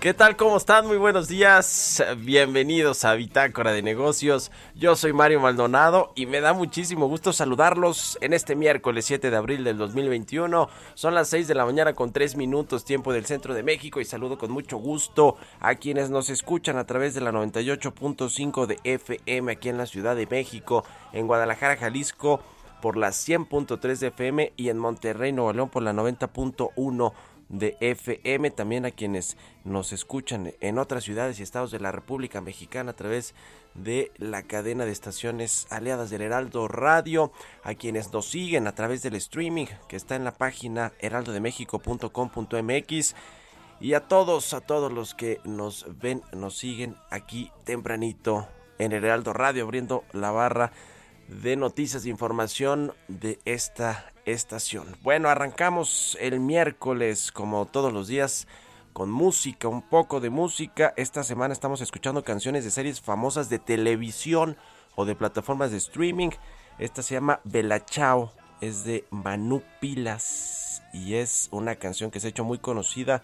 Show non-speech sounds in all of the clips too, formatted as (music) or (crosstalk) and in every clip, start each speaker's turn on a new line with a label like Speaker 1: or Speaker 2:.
Speaker 1: ¿Qué tal? ¿Cómo están? Muy buenos días. Bienvenidos a Bitácora de Negocios. Yo soy Mario Maldonado y me da muchísimo gusto saludarlos en este miércoles 7 de abril del 2021. Son las 6 de la mañana con 3 minutos tiempo del centro de México y saludo con mucho gusto a quienes nos escuchan a través de la 98.5 de FM aquí en la Ciudad de México, en Guadalajara, Jalisco por la 100.3 de FM y en Monterrey, Nuevo León por la 90.1 de FM, también a quienes nos escuchan en otras ciudades y estados de la República Mexicana a través de la cadena de estaciones aliadas del Heraldo Radio, a quienes nos siguen a través del streaming que está en la página heraldodemexico.com.mx y a todos, a todos los que nos ven, nos siguen aquí tempranito en el Heraldo Radio abriendo la barra de noticias de información de esta estación. Bueno, arrancamos el miércoles como todos los días con música, un poco de música. Esta semana estamos escuchando canciones de series famosas de televisión o de plataformas de streaming. Esta se llama Bella Ciao, es de Manu Pilas y es una canción que se ha hecho muy conocida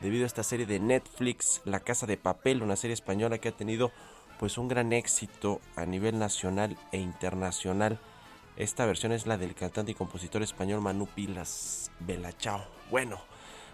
Speaker 1: debido a esta serie de Netflix, La Casa de Papel, una serie española que ha tenido pues un gran éxito a nivel nacional e internacional. Esta versión es la del cantante y compositor español Manu Pilas Belachao. Bueno,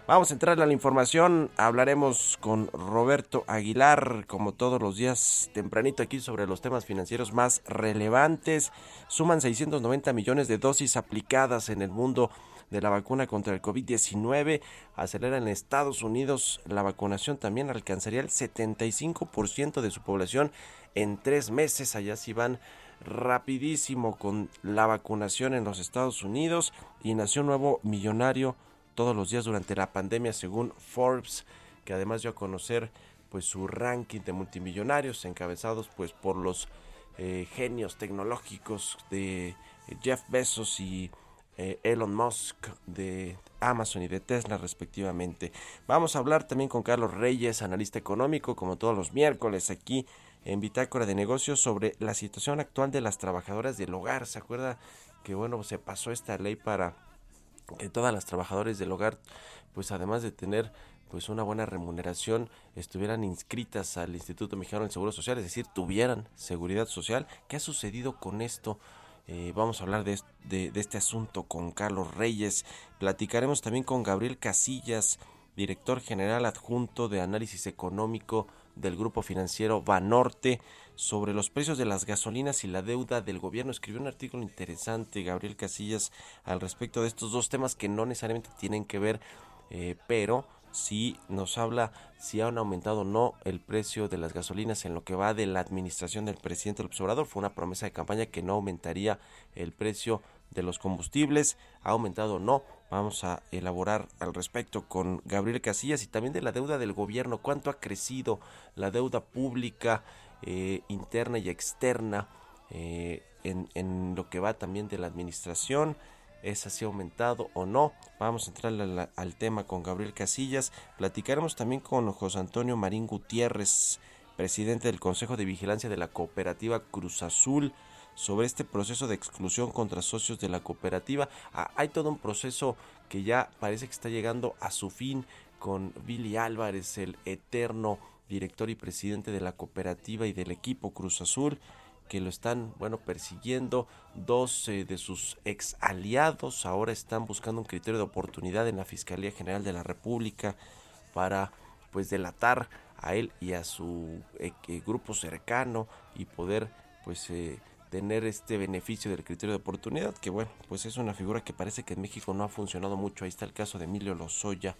Speaker 1: vamos a entrar a la información. Hablaremos con Roberto Aguilar, como todos los días, tempranito aquí sobre los temas financieros más relevantes. Suman 690 millones de dosis aplicadas en el mundo de la vacuna contra el COVID-19. Acelera en Estados Unidos la vacunación también alcanzaría el 75% de su población en tres meses. Allá sí van rapidísimo con la vacunación en los Estados Unidos y nació un nuevo millonario todos los días durante la pandemia según Forbes que además dio a conocer pues su ranking de multimillonarios encabezados pues por los eh, genios tecnológicos de Jeff Bezos y eh, Elon Musk de Amazon y de Tesla respectivamente. Vamos a hablar también con Carlos Reyes, analista económico, como todos los miércoles aquí en Bitácora de Negocios sobre la situación actual de las trabajadoras del hogar. ¿Se acuerda que bueno, se pasó esta ley para que todas las trabajadoras del hogar, pues además de tener pues una buena remuneración, estuvieran inscritas al Instituto Mexicano del Seguro Social, es decir, tuvieran seguridad social. ¿Qué ha sucedido con esto? Eh, vamos a hablar de, de, de, este asunto con Carlos Reyes. Platicaremos también con Gabriel Casillas, director general adjunto de análisis económico del grupo financiero Banorte, sobre los precios de las gasolinas y la deuda del gobierno. Escribió un artículo interesante, Gabriel Casillas, al respecto de estos dos temas que no necesariamente tienen que ver, eh, pero si nos habla si han aumentado o no el precio de las gasolinas en lo que va de la administración del presidente López Obrador. Fue una promesa de campaña que no aumentaría el precio de los combustibles. ¿Ha aumentado o no? Vamos a elaborar al respecto con Gabriel Casillas y también de la deuda del gobierno. ¿Cuánto ha crecido la deuda pública eh, interna y externa eh, en, en lo que va también de la administración? es así aumentado o no. Vamos a entrar al tema con Gabriel Casillas. Platicaremos también con José Antonio Marín Gutiérrez, presidente del Consejo de Vigilancia de la Cooperativa Cruz Azul sobre este proceso de exclusión contra socios de la cooperativa. Ah, hay todo un proceso que ya parece que está llegando a su fin con Billy Álvarez, el eterno director y presidente de la cooperativa y del equipo Cruz Azul que lo están, bueno, persiguiendo. Dos de sus ex aliados ahora están buscando un criterio de oportunidad en la Fiscalía General de la República para, pues, delatar a él y a su eh, grupo cercano y poder, pues, eh, tener este beneficio del criterio de oportunidad, que bueno, pues es una figura que parece que en México no ha funcionado mucho. Ahí está el caso de Emilio Lozoya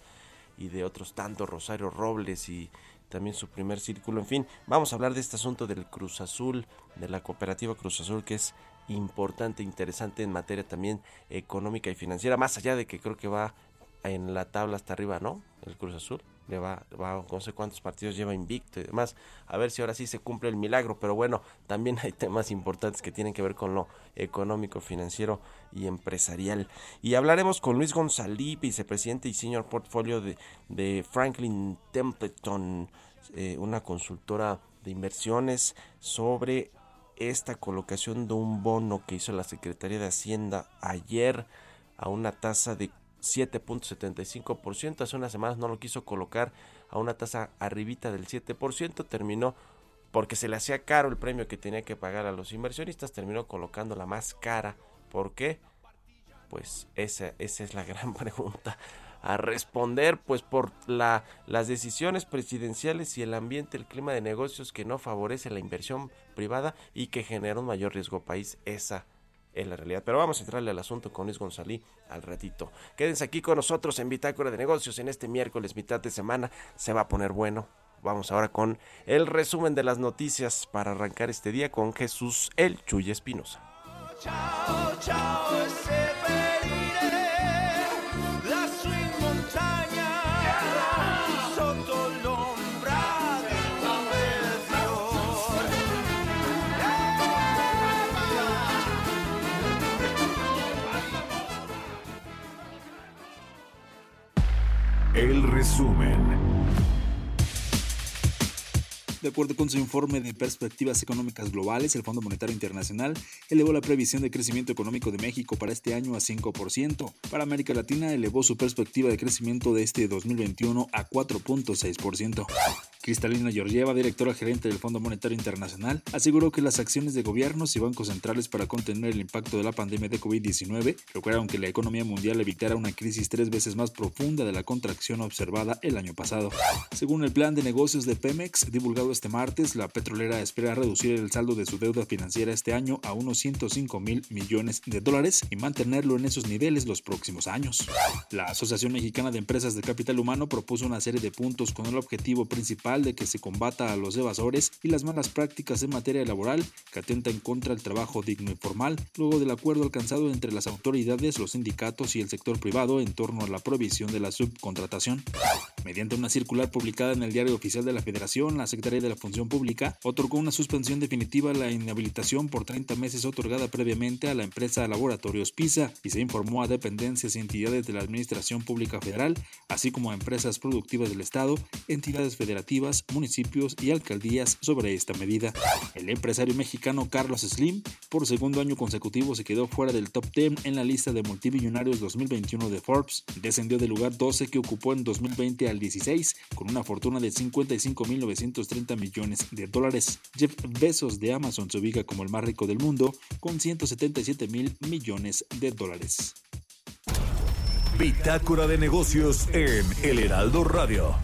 Speaker 1: y de otros tantos, Rosario Robles y también su primer círculo. En fin, vamos a hablar de este asunto del Cruz Azul, de la cooperativa Cruz Azul, que es importante, interesante en materia también económica y financiera, más allá de que creo que va en la tabla hasta arriba, ¿no? El Cruz Azul le va, va, no sé cuántos partidos lleva invicto y demás. A ver si ahora sí se cumple el milagro, pero bueno, también (laughs) hay temas importantes que tienen que ver con lo económico, financiero y empresarial. Y hablaremos con Luis González, vicepresidente y señor portfolio de, de Franklin Templeton, eh, una consultora de inversiones, sobre esta colocación de un bono que hizo la Secretaría de Hacienda ayer a una tasa de 7.75%. Hace unas semanas no lo quiso colocar a una tasa arribita del 7%. Terminó porque se le hacía caro el premio que tenía que pagar a los inversionistas. Terminó colocando la más cara. ¿Por qué? Pues esa, esa es la gran (laughs) pregunta a responder pues por la, las decisiones presidenciales y el ambiente, el clima de negocios que no favorece la inversión privada y que genera un mayor riesgo país. Esa en la realidad. Pero vamos a entrarle al asunto con Luis González al ratito. Quédense aquí con nosotros en Bitácora de Negocios en este miércoles, mitad de semana. Se va a poner bueno. Vamos ahora con el resumen de las noticias para arrancar este día con Jesús El Chuy Espinosa. Chao, chao,
Speaker 2: El resumen.
Speaker 3: De acuerdo con su informe de perspectivas económicas globales, el Fondo Monetario Internacional elevó la previsión de crecimiento económico de México para este año a 5%. Para América Latina elevó su perspectiva de crecimiento de este 2021 a 4.6%. Cristalina Georgieva, directora gerente del Fondo Monetario Internacional, aseguró que las acciones de gobiernos y bancos centrales para contener el impacto de la pandemia de COVID-19 lograron que la economía mundial evitara una crisis tres veces más profunda de la contracción observada el año pasado. Según el plan de negocios de Pemex, divulgado este martes, la petrolera espera reducir el saldo de su deuda financiera este año a unos 105 mil millones de dólares y mantenerlo en esos niveles los próximos años. La Asociación Mexicana de Empresas de Capital Humano propuso una serie de puntos con el objetivo principal de que se combata a los evasores y las malas prácticas en materia laboral que atentan contra el trabajo digno y formal, luego del acuerdo alcanzado entre las autoridades, los sindicatos y el sector privado en torno a la prohibición de la subcontratación. Mediante una circular publicada en el Diario Oficial de la Federación, la Secretaría de la Función Pública otorgó una suspensión definitiva a la inhabilitación por 30 meses otorgada previamente a la empresa Laboratorios PISA y se informó a dependencias y entidades de la Administración Pública Federal, así como a empresas productivas del Estado, entidades federativas, municipios y alcaldías sobre esta medida. El empresario mexicano Carlos Slim, por segundo año consecutivo, se quedó fuera del top 10 en la lista de multimillonarios 2021 de Forbes. Descendió del lugar 12 que ocupó en 2020 al 16, con una fortuna de 55.930 millones de dólares. Jeff Bezos de Amazon se ubica como el más rico del mundo, con 177 mil millones de dólares.
Speaker 2: Bitácora de negocios en El Heraldo Radio.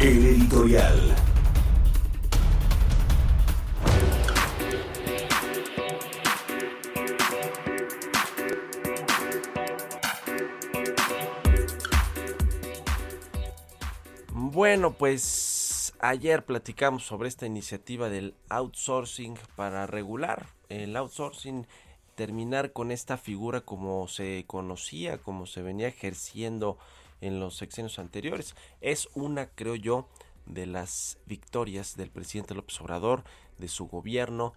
Speaker 2: El editorial.
Speaker 1: Bueno, pues ayer platicamos sobre esta iniciativa del outsourcing para regular el outsourcing, terminar con esta figura como se conocía, como se venía ejerciendo en los sexenios anteriores. Es una, creo yo, de las victorias del presidente López Obrador, de su gobierno,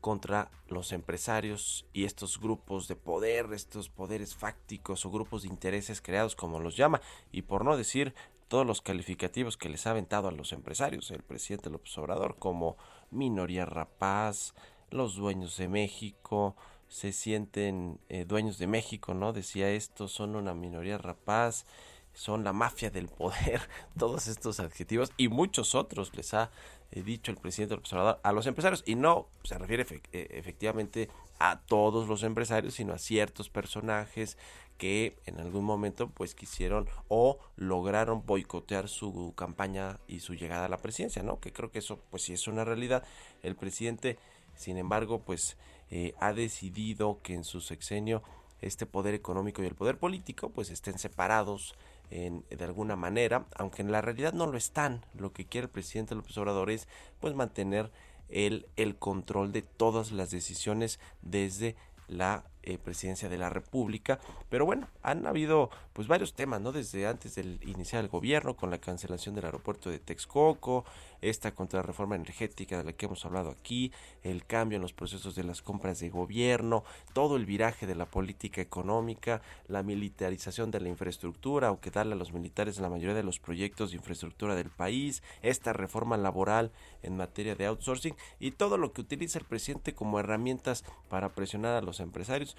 Speaker 1: contra los empresarios y estos grupos de poder, estos poderes fácticos o grupos de intereses creados como los llama, y por no decir todos los calificativos que les ha aventado a los empresarios el presidente López Obrador como minoría rapaz, los dueños de México, se sienten eh, dueños de México, ¿no? Decía esto, son una minoría rapaz, son la mafia del poder, (laughs) todos estos adjetivos y muchos otros les ha eh, dicho el presidente López a los empresarios y no se refiere eh, efectivamente a todos los empresarios, sino a ciertos personajes que en algún momento pues quisieron o lograron boicotear su campaña y su llegada a la presidencia, ¿no? Que creo que eso pues sí es una realidad. El presidente, sin embargo, pues eh, ha decidido que en su sexenio este poder económico y el poder político pues estén separados en, de alguna manera, aunque en la realidad no lo están. Lo que quiere el presidente López Obrador es pues mantener el, el control de todas las decisiones desde la eh, presidencia de la República. Pero bueno, han habido pues varios temas, ¿no? Desde antes del iniciar el gobierno, con la cancelación del aeropuerto de Texcoco, esta contrarreforma energética de la que hemos hablado aquí, el cambio en los procesos de las compras de gobierno, todo el viraje de la política económica, la militarización de la infraestructura o que darle a los militares la mayoría de los proyectos de infraestructura del país, esta reforma laboral en materia de outsourcing y todo lo que utiliza el presidente como herramientas para presionar a los empresarios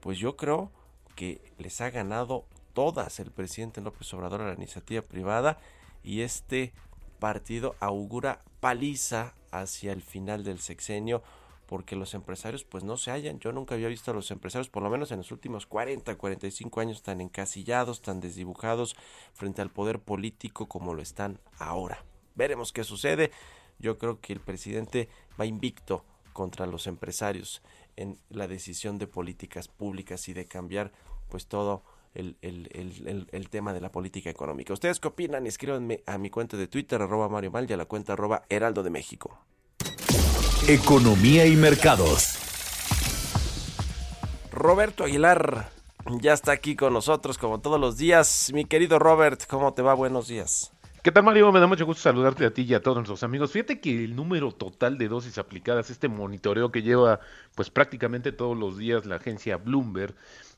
Speaker 1: pues yo creo que les ha ganado todas el presidente López Obrador a la iniciativa privada y este partido augura paliza hacia el final del sexenio porque los empresarios pues no se hallan. Yo nunca había visto a los empresarios, por lo menos en los últimos 40, 45 años, tan encasillados, tan desdibujados frente al poder político como lo están ahora. Veremos qué sucede. Yo creo que el presidente va invicto contra los empresarios en la decisión de políticas públicas y de cambiar pues todo el, el, tema de la política económica. ¿Ustedes qué opinan? Escríbanme a mi cuenta de Twitter, arroba Mario Mal, y a la cuenta arroba Heraldo de México.
Speaker 2: Economía y mercados.
Speaker 1: Roberto Aguilar ya está aquí con nosotros como todos los días. Mi querido Robert, ¿cómo te va? Buenos días.
Speaker 4: ¿Qué tal Mario? Me da mucho gusto saludarte a ti y a todos nuestros amigos. Fíjate que el número total de dosis aplicadas, este monitoreo que lleva pues prácticamente todos los días la agencia Bloomberg,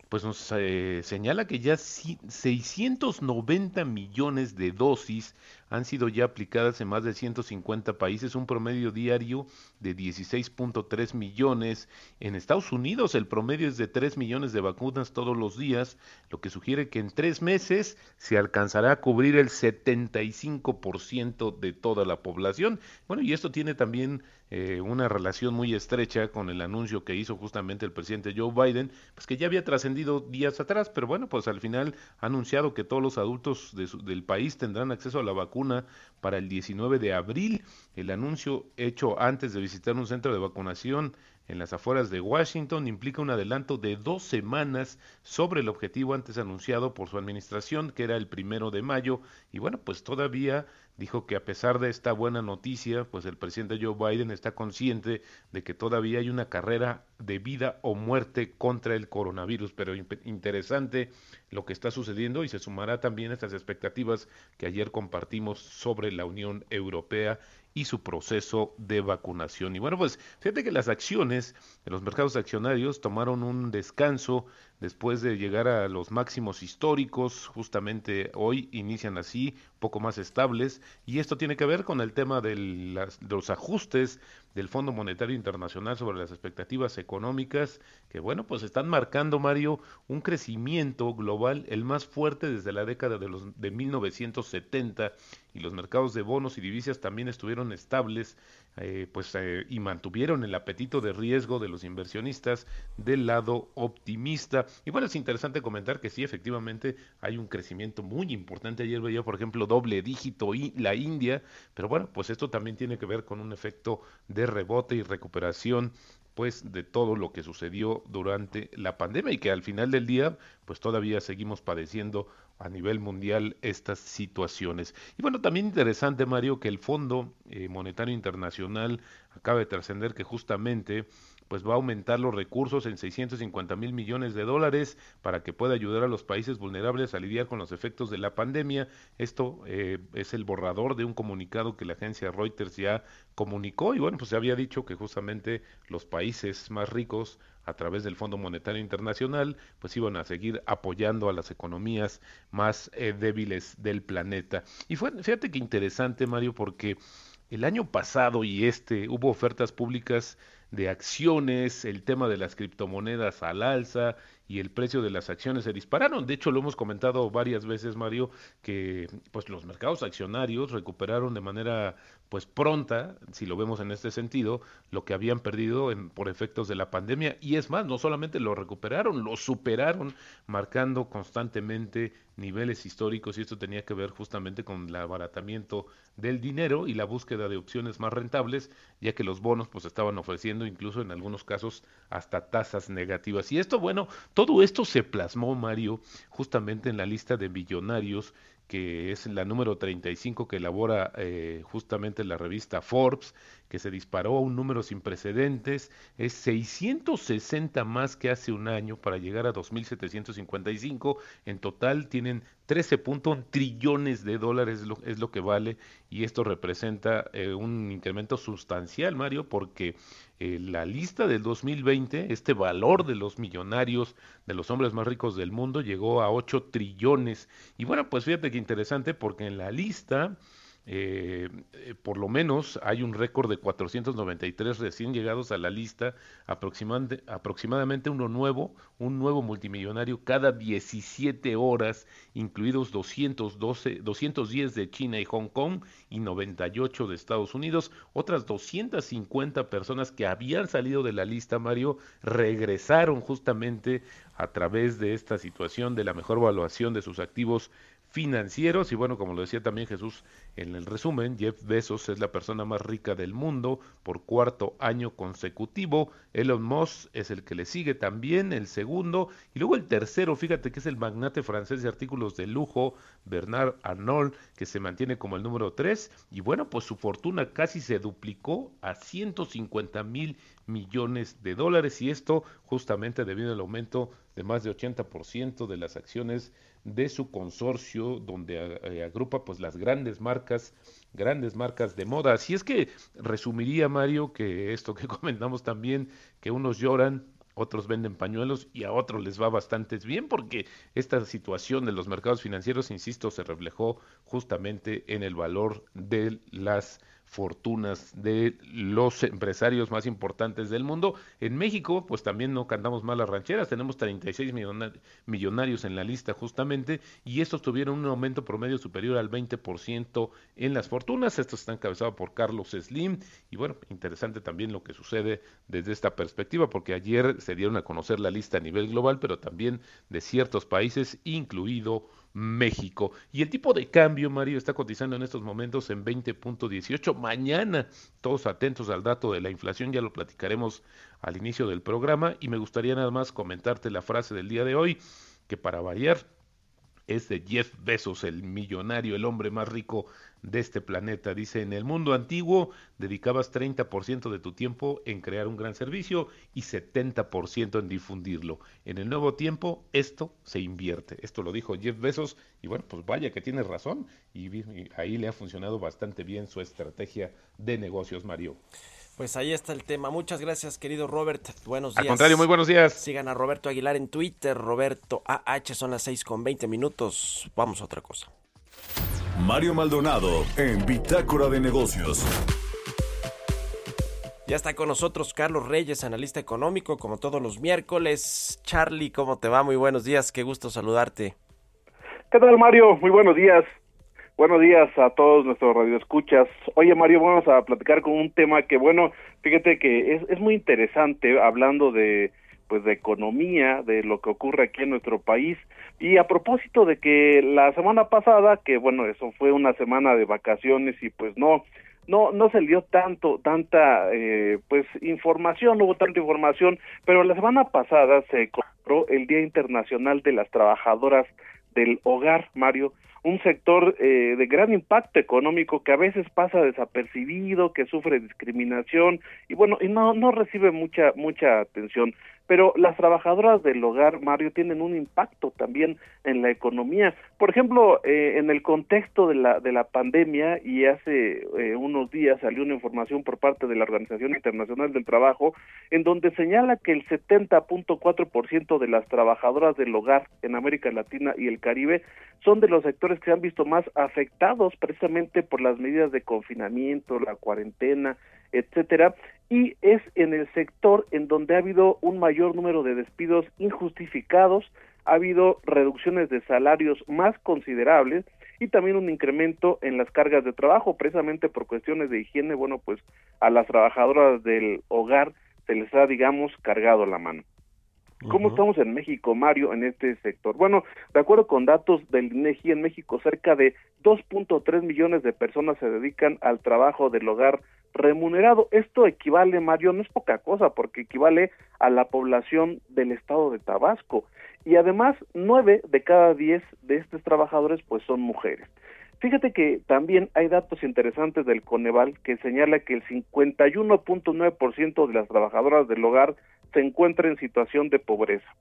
Speaker 4: pues nos eh, señala que ya 690 millones de dosis han sido ya aplicadas en más de 150 países, un promedio diario de 16.3 millones. En Estados Unidos el promedio es de 3 millones de vacunas todos los días, lo que sugiere que en tres meses se alcanzará a cubrir el 75% de toda la población. Bueno, y esto tiene también eh, una relación muy estrecha con el anuncio que hizo justamente el presidente Joe Biden, pues que ya había trascendido días atrás, pero bueno, pues al final ha anunciado que todos los adultos del país tendrán acceso a la vacuna para el 19 de abril. El anuncio hecho antes de visitar un centro de vacunación en las afueras de Washington implica un adelanto de dos semanas sobre el objetivo antes anunciado por su administración, que era el primero de mayo, y bueno, pues todavía dijo que a pesar de esta buena noticia, pues el presidente Joe Biden está consciente de que todavía hay una carrera de vida o muerte contra el coronavirus, pero interesante lo que está sucediendo y se sumará también a estas expectativas que ayer compartimos sobre la Unión Europea y su proceso de vacunación. Y bueno, pues fíjate que las acciones de los mercados accionarios tomaron un descanso después de llegar a los máximos históricos, justamente hoy inician así, poco más estables, y esto tiene que ver con el tema de, los ajustes del Fondo Monetario Internacional sobre las expectativas económicas, que bueno, pues están marcando, Mario, un crecimiento global el más fuerte desde la década de, los, de 1970, y los mercados de bonos y divisas también estuvieron estables eh, pues eh, y mantuvieron el apetito de riesgo de los inversionistas del lado optimista. Y bueno, es interesante comentar que sí, efectivamente hay un crecimiento muy importante. Ayer veía, por ejemplo, doble dígito y la India, pero bueno, pues esto también tiene que ver con un efecto de rebote y recuperación pues de todo lo que sucedió durante la pandemia y que al final del día pues todavía seguimos padeciendo a nivel mundial estas situaciones. Y bueno, también interesante, Mario, que el Fondo eh, Monetario Internacional acaba de trascender que justamente pues va a aumentar los recursos en 650 mil millones de dólares para que pueda ayudar a los países vulnerables a lidiar con los efectos de la pandemia. Esto eh, es el borrador de un comunicado que la agencia Reuters ya comunicó y bueno, pues se había dicho que justamente los países más ricos a través del Fondo Monetario Internacional, pues iban a seguir apoyando a las economías más eh, débiles del planeta. Y fue, fíjate que interesante, Mario, porque el año pasado y este hubo ofertas públicas de acciones, el tema de las criptomonedas al alza y el precio de las acciones se dispararon. De hecho, lo hemos comentado varias veces, Mario, que pues los mercados accionarios recuperaron de manera pues pronta, si lo vemos en este sentido, lo que habían perdido en, por efectos de la pandemia y es más, no solamente lo recuperaron, lo superaron, marcando constantemente niveles históricos y esto tenía que ver justamente con el abaratamiento del dinero y la búsqueda de opciones más rentables, ya que los bonos pues estaban ofreciendo incluso en algunos casos hasta tasas negativas. Y esto, bueno, todo esto se plasmó, Mario, justamente en la lista de billonarios que es la número 35 que elabora eh, justamente la revista Forbes, que se disparó a un número sin precedentes, es 660 más que hace un año para llegar a 2.755. En total tienen 13 trillones de dólares es lo, que vale y esto representa eh, un incremento sustancial, Mario, porque eh, la lista del 2020, este valor de los millonarios, de los hombres más ricos del mundo, llegó a 8 trillones. Y bueno, pues fíjate que interesante porque en la lista eh, eh, por lo menos hay un récord de 493 recién llegados a la lista, aproximadamente, aproximadamente uno nuevo, un nuevo multimillonario cada 17 horas, incluidos 212, 210 de China y Hong Kong y 98 de Estados Unidos. Otras 250 personas que habían salido de la lista, Mario, regresaron justamente a través de esta situación de la mejor evaluación de sus activos financieros y bueno, como lo decía también Jesús en el resumen, Jeff Bezos es la persona más rica del mundo por cuarto año consecutivo, Elon Musk es el que le sigue también, el segundo, y luego el tercero, fíjate que es el magnate francés de artículos de lujo, Bernard Arnault, que se mantiene como el número tres, y bueno, pues su fortuna casi se duplicó a 150 mil millones de dólares. Y esto justamente debido al aumento de más de 80% de las acciones de su consorcio donde eh, agrupa pues las grandes marcas, grandes marcas de moda. Así es que resumiría Mario que esto que (laughs) comentamos también, que unos lloran, otros venden pañuelos y a otros les va bastante bien porque esta situación de los mercados financieros, insisto, se reflejó justamente en el valor de las fortunas de los empresarios más importantes del mundo. En México, pues también no cantamos mal las rancheras, tenemos 36 millonarios en la lista justamente, y estos tuvieron un aumento promedio superior al 20% en las fortunas. Estos están encabezados por Carlos Slim, y bueno, interesante también lo que sucede desde esta perspectiva, porque ayer se dieron a conocer la lista a nivel global, pero también de ciertos países, incluido México. Y el tipo de cambio, Mario, está cotizando en estos momentos en 20.18. Mañana, todos atentos al dato de la inflación, ya lo platicaremos al inicio del programa. Y me gustaría nada más comentarte la frase del día de hoy, que para variar es de Jeff Bezos, el millonario, el hombre más rico de este planeta. Dice, en el mundo antiguo dedicabas 30% de tu tiempo en crear un gran servicio y 70% en difundirlo. En el nuevo tiempo esto se invierte. Esto lo dijo Jeff Bezos y bueno, pues vaya que tiene razón y, ahí le ha funcionado bastante bien su estrategia de negocios, Mario.
Speaker 1: Pues ahí está el tema. Muchas gracias, querido Robert. Buenos días.
Speaker 4: Al contrario, muy buenos días.
Speaker 1: Sigan a Roberto Aguilar en Twitter, Roberto AH, son las 6 con 20 minutos. Vamos a otra cosa.
Speaker 2: Mario Maldonado en Bitácora de Negocios.
Speaker 1: Ya está con nosotros Carlos Reyes, analista económico, como todos los miércoles. Charlie, ¿cómo te va? Muy buenos días, qué gusto saludarte.
Speaker 5: ¿Qué tal, Mario? Muy buenos días. Buenos días a todos nuestros radioescuchas. Oye, Mario, vamos a platicar con un tema que, bueno, fíjate que es, es muy interesante hablando de pues de economía, de lo que ocurre aquí en nuestro país. Y a propósito de que la semana pasada, que bueno, eso fue una semana de vacaciones y pues no, no, no se dio tanto, tanta, eh, pues información, no hubo tanta información, pero la semana pasada se compró el Día Internacional de las Trabajadoras del Hogar, Mario, un sector eh, de gran impacto económico que a veces pasa desapercibido, que sufre discriminación y bueno, y no, no recibe mucha, mucha atención pero las trabajadoras del hogar, Mario, tienen un impacto también en la economía. Por ejemplo, eh, en el contexto de la, de la pandemia, y hace eh, unos días salió una información por parte de la Organización Internacional del Trabajo, en donde señala que el 70.4% de las trabajadoras del hogar en América Latina y el Caribe son de los sectores que se han visto más afectados precisamente por las medidas de confinamiento, la cuarentena, etcétera, y es en el sector en donde ha habido un mayor número de despidos injustificados, ha habido reducciones de salarios más considerables y también un incremento en las cargas de trabajo, precisamente por cuestiones de higiene, bueno, pues a las trabajadoras del hogar se les ha, digamos, cargado la mano. ¿Cómo estamos en México, Mario, en este sector? Bueno, de acuerdo con datos del INEGI en México, cerca de 2.3 millones de personas se dedican al trabajo del hogar remunerado. Esto equivale, Mario, no es poca cosa, porque equivale a la población del estado de Tabasco. Y además, nueve de cada diez de estos trabajadores, pues son mujeres. Fíjate que también hay datos interesantes del Coneval que señala que el 51.9% de las trabajadoras del hogar se encuentra en situación de pobreza.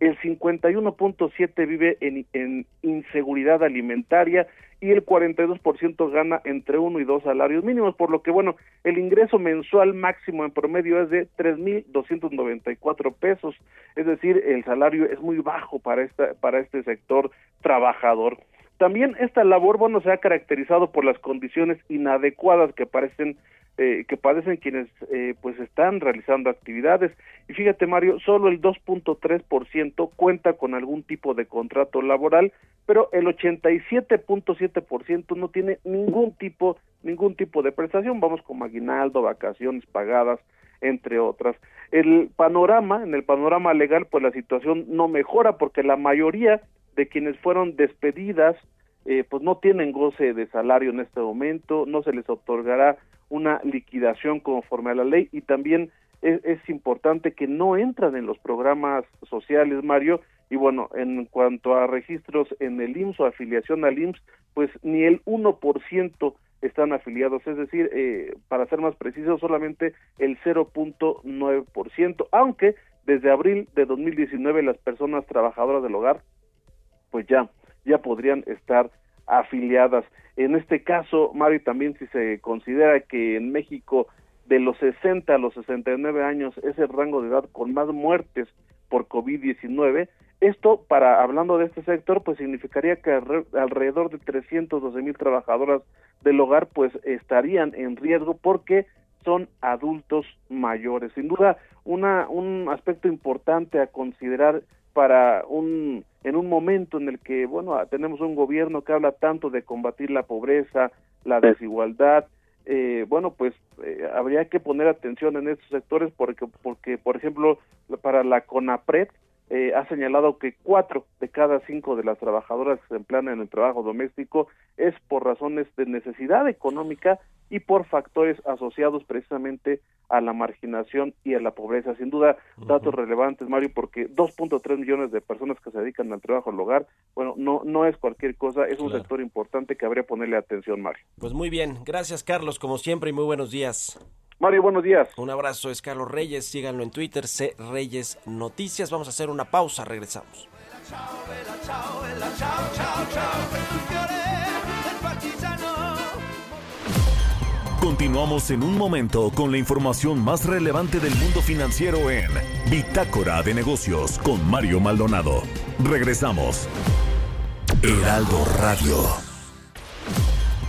Speaker 5: El 51.7 vive en, en, inseguridad alimentaria y el 42% gana entre uno y dos salarios mínimos, por lo que bueno, el ingreso mensual máximo en promedio es de 3.294 pesos, es decir, el salario es muy bajo para esta para este sector trabajador. También esta labor, bueno, se ha caracterizado por las condiciones inadecuadas que parecen eh, que padecen quienes eh, pues están realizando actividades. Y fíjate Mario, solo el 2.3% cuenta con algún tipo de contrato laboral, pero el 87.7% no tiene ningún tipo ningún tipo de prestación, vamos como aguinaldo, vacaciones pagadas, entre otras. El panorama, en el panorama legal, pues la situación no mejora porque la mayoría de quienes fueron despedidas eh, pues no tienen goce de salario en este momento, no se les otorgará una liquidación conforme a la ley y también es, es, importante que no entran en los programas sociales, Mario, y bueno, en cuanto a registros en el IMSS o afiliación al IMSS, pues ni el 1% están afiliados, es decir, eh, para ser más preciso, solamente el 0.9%, aunque desde abril de 2019 las personas trabajadoras del hogar, pues ya, ya podrían estar afiliadas. En este caso, Mario, también si se considera que en México de los 60 a los 69 años es el rango de edad con más muertes por COVID-19, esto, para hablando de este sector, pues significaría que alrededor de 312 mil trabajadoras del hogar pues estarían en riesgo porque son adultos mayores. Sin duda, una, un aspecto importante a considerar para un en un momento en el que bueno tenemos un gobierno que habla tanto de combatir la pobreza la desigualdad eh, bueno pues eh, habría que poner atención en estos sectores porque porque por ejemplo para la CONAPRED eh, ha señalado que cuatro de cada cinco de las trabajadoras que se emplean en el trabajo doméstico es por razones de necesidad económica y por factores asociados precisamente a la marginación y a la pobreza. Sin duda, datos relevantes, Mario, porque 2.3 millones de personas que se dedican al trabajo al hogar, bueno, no, no es cualquier cosa, es un sector importante que habría que ponerle atención, Mario.
Speaker 1: Pues muy bien, gracias Carlos, como siempre, y muy buenos días.
Speaker 5: Mario, buenos días.
Speaker 1: Un abrazo, es Carlos Reyes, síganlo en Twitter, C Reyes Noticias. Vamos a hacer una pausa, regresamos.
Speaker 2: Continuamos en un momento con la información más relevante del mundo financiero en Bitácora de Negocios con Mario Maldonado. Regresamos. Heraldo Radio.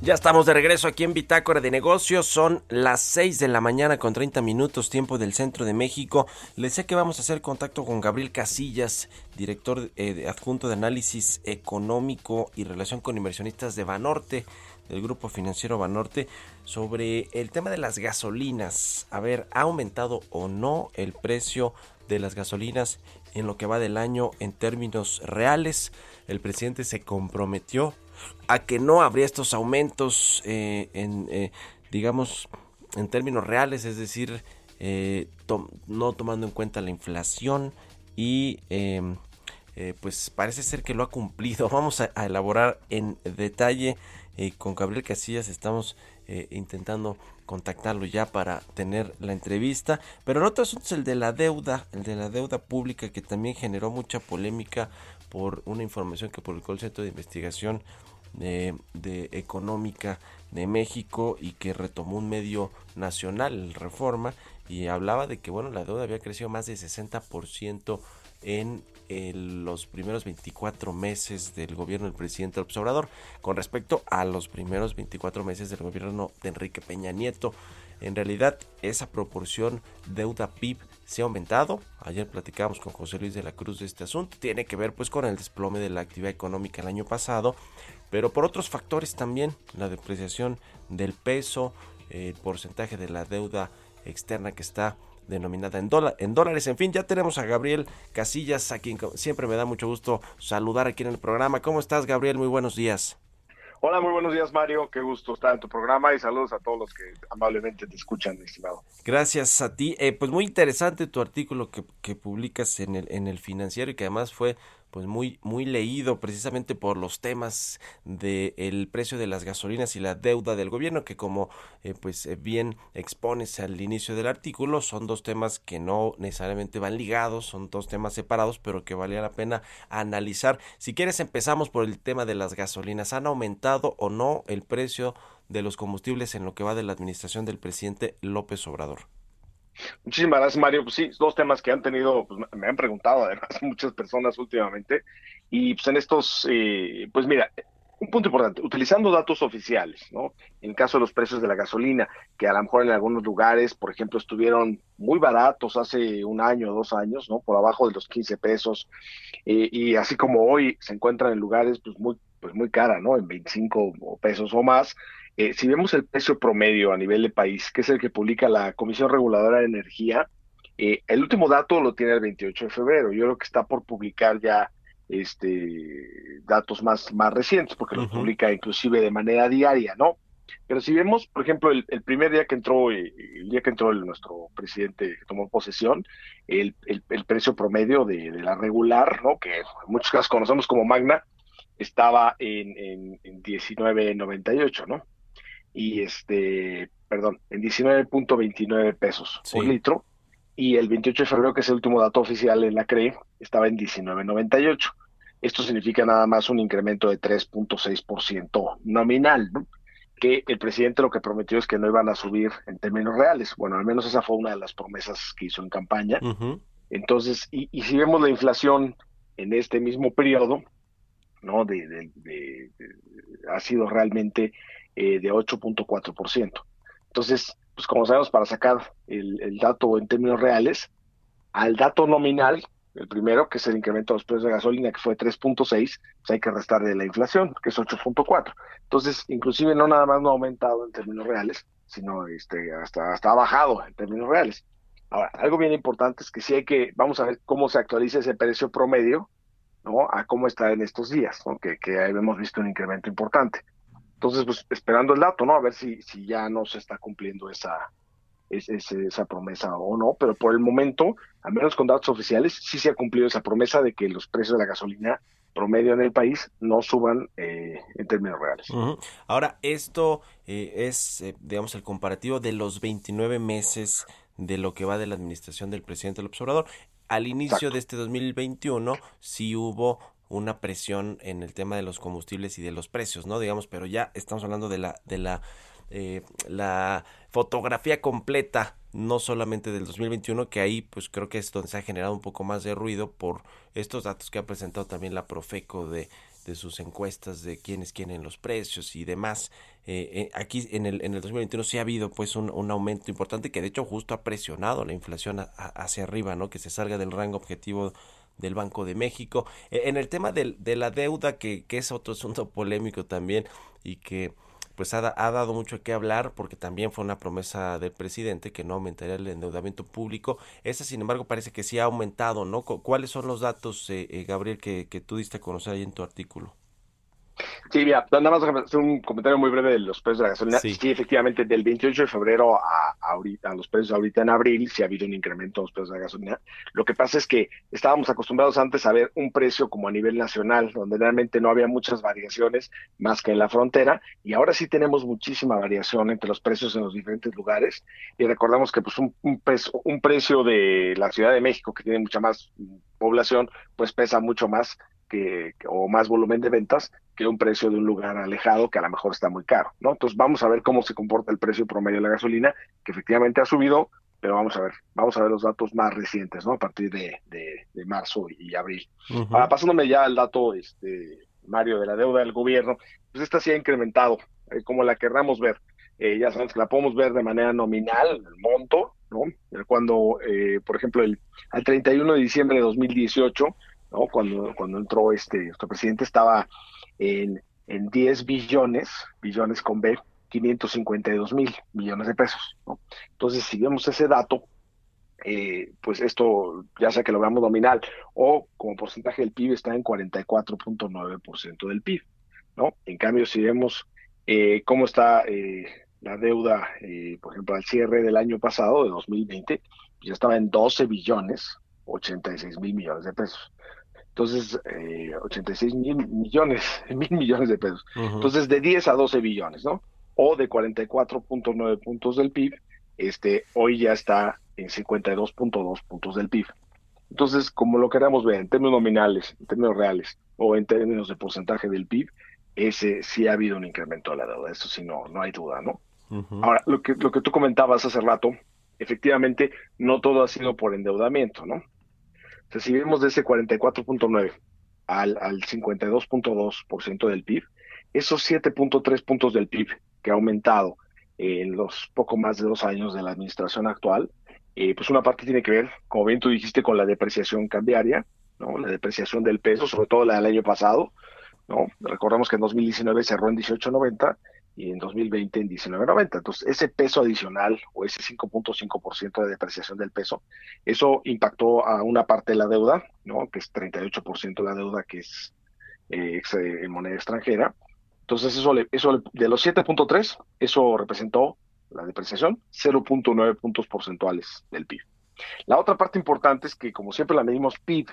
Speaker 1: Ya estamos de regreso aquí en Bitácora de Negocios. Son las 6 de la mañana con 30 minutos, tiempo del centro de México. Les sé que vamos a hacer contacto con Gabriel Casillas, director eh, adjunto de análisis económico y relación con inversionistas de Banorte. del Grupo Financiero Banorte sobre el tema de las gasolinas. A ver, ¿ha aumentado o no el precio de las gasolinas en lo que va del año en términos reales? El presidente se comprometió a que no habría estos aumentos eh, en, eh, digamos, en términos reales, es decir, eh, no tomando en cuenta la inflación y em, pues parece ser que lo ha cumplido. (laughs) Vamos a, elaborar en detalle con Gabriel Casillas, estamos intentando contactarlo ya para tener la entrevista. Pero el otro asunto es el de la deuda, el de la deuda pública que también generó mucha polémica por una información que publicó el Centro de Investigación de, Económica de México y que retomó un medio nacional, Reforma, y hablaba de que bueno la deuda había crecido más de 60% en los primeros 24 meses del gobierno del presidente López Obrador con respecto a los primeros 24 meses del gobierno de Enrique Peña Nieto. En realidad esa proporción deuda PIB se ha aumentado. Ayer platicamos con José Luis de la Cruz de este asunto. Tiene que ver pues con el desplome de la actividad económica el año pasado pero por otros factores también, la depreciación del peso, el porcentaje de la deuda externa que está denominada en, en dólares. En fin, ya tenemos a Gabriel Casillas, a quien siempre me da mucho gusto saludar aquí en el programa. ¿Cómo estás, Gabriel? Muy buenos días.
Speaker 6: Hola, muy buenos días, Mario. Qué gusto estar en tu programa y saludos a todos los que amablemente te escuchan, estimado.
Speaker 1: Gracias a ti. Eh, pues muy interesante tu artículo que, que publicas en el, en el financiero y que además fue pues muy muy leído precisamente por los temas del el precio de las gasolinas y la deuda del gobierno que como eh, pues eh, bien expones al inicio del artículo son dos temas que no necesariamente van ligados son dos temas separados pero que valía la pena analizar. Si quieres empezamos por el tema de las gasolinas. Han aumentado o no el precio de los combustibles en lo que va de la administración del presidente López Obrador
Speaker 6: Muchísimas gracias, Mario. Pues sí, dos temas que han tenido, pues me han preguntado además (laughs) muchas personas últimamente. Y pues en estos, eh, pues mira, un punto importante, utilizando datos oficiales, ¿no? En caso de los precios de la gasolina, que a lo mejor en algunos lugares, por ejemplo, estuvieron muy baratos hace un año o dos años, ¿no? Por abajo de los 15 pesos, eh, y así como hoy se encuentran en lugares pues muy, pues muy cara, ¿no? En 25 pesos o más, eh, si vemos el precio promedio a nivel de país, que es el que publica la Comisión Reguladora de Energía, eh, el último dato lo tiene el 28 de febrero. Yo creo que está por publicar ya este datos más, más recientes, porque lo publica inclusive de manera diaria, ¿no? Pero si vemos, por ejemplo, el, primer día que entró, eh, el día que entró nuestro presidente que tomó posesión, el, el, precio promedio de, la regular, ¿no? Que en muchos casos conocemos como Magna, estaba en, en, en 19.98, ¿no? Y este, perdón, en 19.29 pesos por litro. Y el 28 de febrero, que es el último dato oficial en la CRE, estaba en 19.98. Esto significa nada más un incremento de 3.6% nominal, ¿no? que el presidente lo que prometió es que no iban a subir en términos reales. Bueno, al menos esa fue una de las promesas que hizo en campaña. Entonces, y, y, si vemos la inflación en este mismo periodo, ¿no? De, de, de, ha sido realmente eh, de 8.4%. Entonces, pues como sabemos, para sacar el, dato en términos reales, al dato nominal, el primero, que es el incremento de los precios de gasolina, que fue 3.6, pues hay que restar de la inflación, que es 8.4. Entonces, inclusive no nada más no ha aumentado en términos reales, sino este, hasta, ha bajado en términos reales. Ahora, algo bien importante es que sí hay que, vamos a ver cómo se actualiza ese precio promedio, ¿no? A cómo está en estos días, ¿no? que, que hemos visto un incremento importante. Entonces, pues esperando el dato, ¿no? A ver si, si ya no se está cumpliendo esa, esa promesa o no, pero por el momento, al menos con datos oficiales, sí se ha cumplido esa promesa de que los precios de la gasolina promedio en el país no suban eh, en términos reales.
Speaker 1: Ahora, esto eh, es, eh, digamos, el comparativo de los 29 meses de lo que va de la administración del presidente López Obrador. Al inicio de este 2021 sí hubo una presión en el tema de los combustibles y de los precios, ¿no? Digamos, pero ya estamos hablando de la, de la, eh, la fotografía completa, no solamente del 2021, que ahí pues creo que es donde se ha generado un poco más de ruido por estos datos que ha presentado también la Profeco de, de sus encuestas de quiénes quieren los precios y demás. Eh, eh, aquí en el, en el 2021 sí ha habido pues un, un, aumento importante que de hecho justo ha presionado la inflación hacia arriba, ¿no? Que se salga del rango objetivo del Banco de México. E, en el tema de, de la deuda, que, que, es otro asunto (laughs) polémico también y que pues ha, ha, dado mucho que hablar porque también fue una promesa del presidente que no aumentaría el endeudamiento público. Esa, sin embargo, parece que sí ha aumentado, ¿no? ¿Cuáles son los datos, eh, eh, Gabriel, que, que tú diste a conocer ahí en tu artículo?
Speaker 6: Sí, mira, nada más hacer un comentario muy breve de los precios de la gasolina. Sí, efectivamente, del 28 de febrero a, ahorita, a los precios ahorita en abril, sí ha habido un incremento en los precios de la gasolina. Lo que pasa es que estábamos acostumbrados antes a ver un precio como a nivel nacional, donde realmente no había muchas variaciones más que en la frontera, y ahora sí tenemos muchísima variación entre los precios en los diferentes lugares. Y recordamos que pues un, un, peso, un precio de la Ciudad de México, que tiene mucha más población, pues pesa mucho más que, o más volumen de ventas que un precio de un lugar alejado que a lo mejor está muy caro, ¿no? Entonces vamos a ver cómo se comporta el precio promedio de la gasolina, que efectivamente ha subido, pero vamos a ver, vamos a ver los datos más recientes, ¿no? A partir de, de, marzo y abril. Ahora, pasándome ya al dato, este, Mario, de la deuda del gobierno, pues esta sí ha incrementado, eh, como la querramos ver. Eh, ya sabemos que la podemos ver de manera nominal, el monto, ¿no? Cuando, eh, por ejemplo, el, al 31 de diciembre de 2018, Cuando, cuando entró este, nuestro presidente estaba en, en 10 billones, billones con B, 552 mil millones de pesos. Entonces, si vemos ese dato, eh, pues esto, ya sea que lo veamos nominal o como porcentaje del PIB, está en 44.9% del PIB, ¿no? En cambio, si vemos eh, cómo está eh, la deuda, por ejemplo, al cierre del año pasado, de 2020, ya estaba en 12 billones, 86 mil millones de pesos. Entonces, eh, 86 mil millones, (laughs) mil millones de pesos. Entonces, de 10 a 12 billones, ¿no? O de 44.9 puntos del PIB, este, hoy ya está en 52.2 puntos del PIB. Entonces, como lo queramos ver en términos nominales, en términos reales o en términos de porcentaje del PIB, ese sí ha habido un incremento de la deuda, eso sí no, no hay duda, ¿no? Ahora, lo que, lo que tú comentabas hace rato, efectivamente, no todo ha sido por endeudamiento, ¿no? Sea, si vemos de ese 44.9 al, al 52.2% del PIB, esos 7.3 puntos del PIB que ha aumentado en los poco más de dos años de la administración actual, eh, pues una parte tiene que ver, como bien tú dijiste, con la depreciación cambiaria, ¿no? La depreciación del peso, sobre todo la del año pasado, ¿no? Recordemos que en 2019 cerró en 18.90 y en 2020 en 19.90. Entonces, ese peso adicional o ese 5.5% de depreciación del peso, eso impactó a una parte de la deuda, ¿no? que es 38% de la deuda que es eh, eh, en moneda extranjera. Entonces, eso, eso de los 7.3, eso representó la depreciación 0.9 puntos porcentuales del PIB. La otra parte importante es que, como siempre la medimos PIB,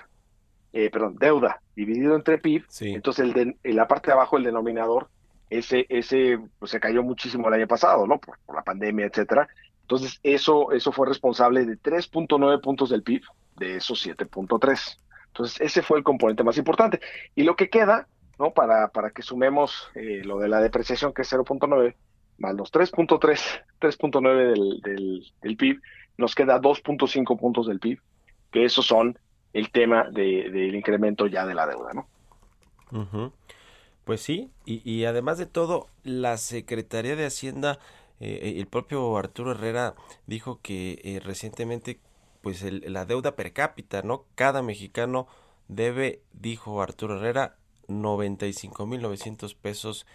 Speaker 6: eh, perdón, deuda dividido entre PIB, entonces el de, en la parte de abajo, el denominador, ese, ese pues, se cayó muchísimo el año pasado, ¿no? Por, la pandemia, etcétera. Entonces, eso, eso fue responsable de 3.9 puntos del PIB, de esos 7.3. Entonces, ese fue el componente más importante. Y lo que queda, ¿no? Para, para que sumemos eh, lo de la depreciación, que es 0.9, más los 3.3, 3.9 del, del, del, PIB, nos queda 2.5 puntos del PIB, que esos son el tema de, del incremento ya de la deuda, ¿no?
Speaker 1: Pues sí, y, además de todo, la Secretaría de Hacienda, eh, el propio Arturo Herrera dijo que eh, recientemente, pues la deuda per cápita, ¿no? Cada mexicano debe, dijo Arturo Herrera, 95.900 pesos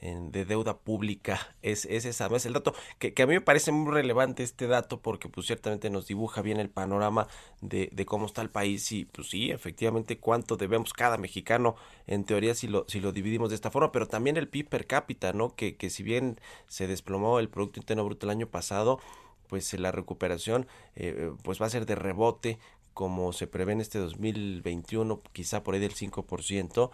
Speaker 1: de deuda pública. (laughs) Es, es esa, es el dato que, que, a mí me parece muy relevante este dato porque pues ciertamente nos dibuja bien el panorama de, de, cómo está el país y pues sí, efectivamente cuánto debemos cada mexicano en teoría si lo, si lo dividimos de esta forma, pero también el PIB per cápita, ¿no? Que, que si bien se desplomó el Producto Interno Bruto el año pasado, pues la recuperación eh, pues va a ser de rebote como se prevé en este 2021, quizá por ahí del 5%,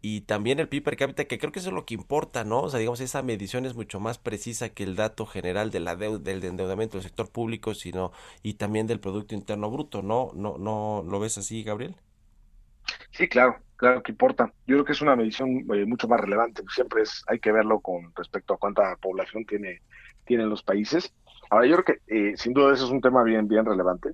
Speaker 1: y también el PIB per cápita, que creo que eso es lo que importa, ¿no? O sea, digamos, esa medición es mucho más precisa que el dato general de la deuda, del endeudamiento del sector público, sino y también del Producto Interno Bruto, ¿no? ¿No, no lo ves así, Gabriel?
Speaker 6: Sí, claro, claro que importa. Yo creo que es una medición eh, mucho más relevante. Siempre es, hay que verlo con respecto a cuánta población tiene, tienen los países. Ahora, yo creo que eh, sin duda eso es un tema bien, bien relevante,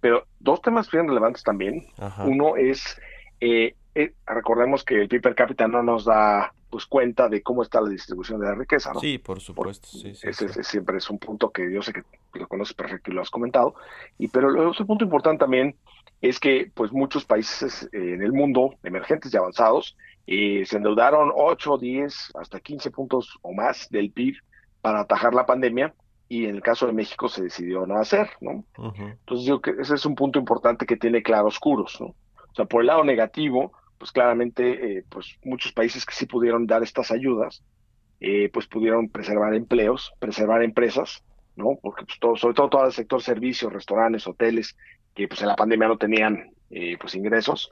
Speaker 6: pero dos temas bien relevantes también. Uno es eh, eh, recordemos que el PIB per cápita no nos da pues cuenta de cómo está la distribución de la riqueza, ¿no?
Speaker 1: Sí, por supuesto.
Speaker 6: ese, siempre es un punto que yo sé que lo conoces perfecto y lo has comentado. Y pero otro punto importante también es que pues muchos países eh, en el mundo, emergentes y avanzados, eh, se endeudaron 8, 10, hasta 15 puntos o más del PIB para atajar la pandemia y en el caso de México se decidió no hacer, ¿no? Entonces yo que ese es un punto importante que tiene claroscuros, ¿no? O sea, por el lado negativo, pues claramente, eh, pues muchos países que sí pudieron dar estas ayudas, eh, pues pudieron preservar empleos, preservar empresas, ¿no? Porque pues todo, sobre todo todo el sector servicios, restaurantes, hoteles, que pues en la pandemia no tenían eh, pues ingresos,